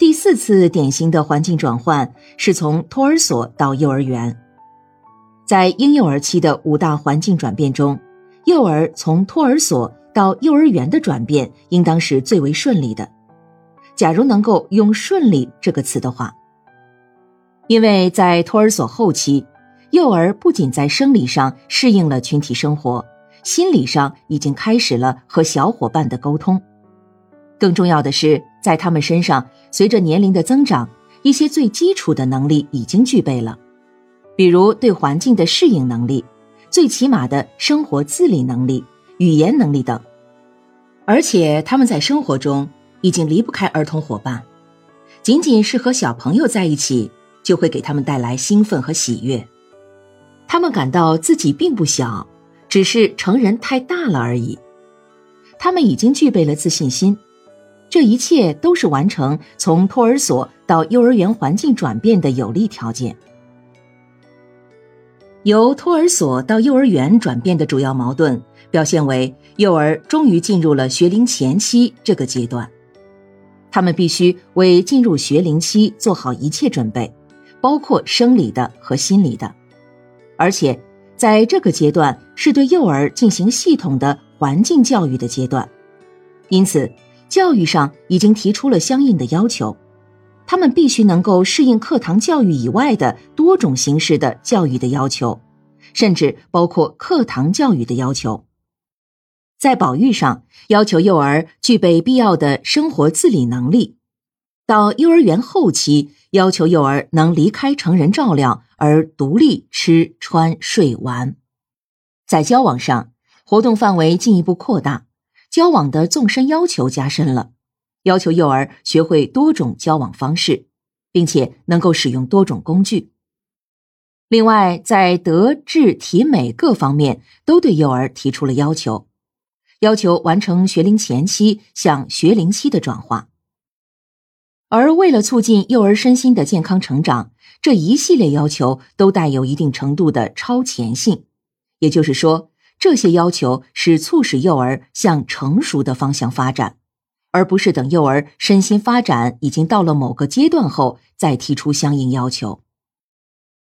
第四次典型的环境转换是从托儿所到幼儿园。在婴幼儿期的五大环境转变中，幼儿从托儿所到幼儿园的转变应当是最为顺利的。假如能够用“顺利”这个词的话，因为在托儿所后期，幼儿不仅在生理上适应了群体生活，心理上已经开始了和小伙伴的沟通。更重要的是，在他们身上，随着年龄的增长，一些最基础的能力已经具备了，比如对环境的适应能力，最起码的生活自理能力、语言能力等。而且他们在生活中已经离不开儿童伙伴，仅仅是和小朋友在一起，就会给他们带来兴奋和喜悦。他们感到自己并不小，只是成人太大了而已。他们已经具备了自信心。这一切都是完成从托儿所到幼儿园环境转变的有利条件。由托儿所到幼儿园转变的主要矛盾表现为：幼儿终于进入了学龄前期这个阶段，他们必须为进入学龄期做好一切准备，包括生理的和心理的，而且在这个阶段是对幼儿进行系统的环境教育的阶段，因此。教育上已经提出了相应的要求，他们必须能够适应课堂教育以外的多种形式的教育的要求，甚至包括课堂教育的要求。在保育上，要求幼儿具备必要的生活自理能力；到幼儿园后期，要求幼儿能离开成人照料而独立吃穿睡玩。在交往上，活动范围进一步扩大。交往的纵深要求加深了，要求幼儿学会多种交往方式，并且能够使用多种工具。另外，在德智体美各方面都对幼儿提出了要求，要求完成学龄前期向学龄期的转化。而为了促进幼儿身心的健康成长，这一系列要求都带有一定程度的超前性，也就是说。这些要求是促使幼儿向成熟的方向发展，而不是等幼儿身心发展已经到了某个阶段后再提出相应要求。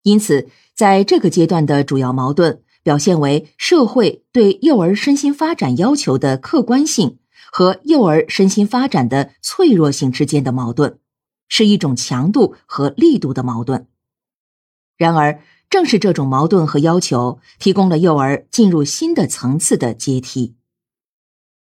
因此，在这个阶段的主要矛盾表现为社会对幼儿身心发展要求的客观性和幼儿身心发展的脆弱性之间的矛盾，是一种强度和力度的矛盾。然而，正是这种矛盾和要求，提供了幼儿进入新的层次的阶梯。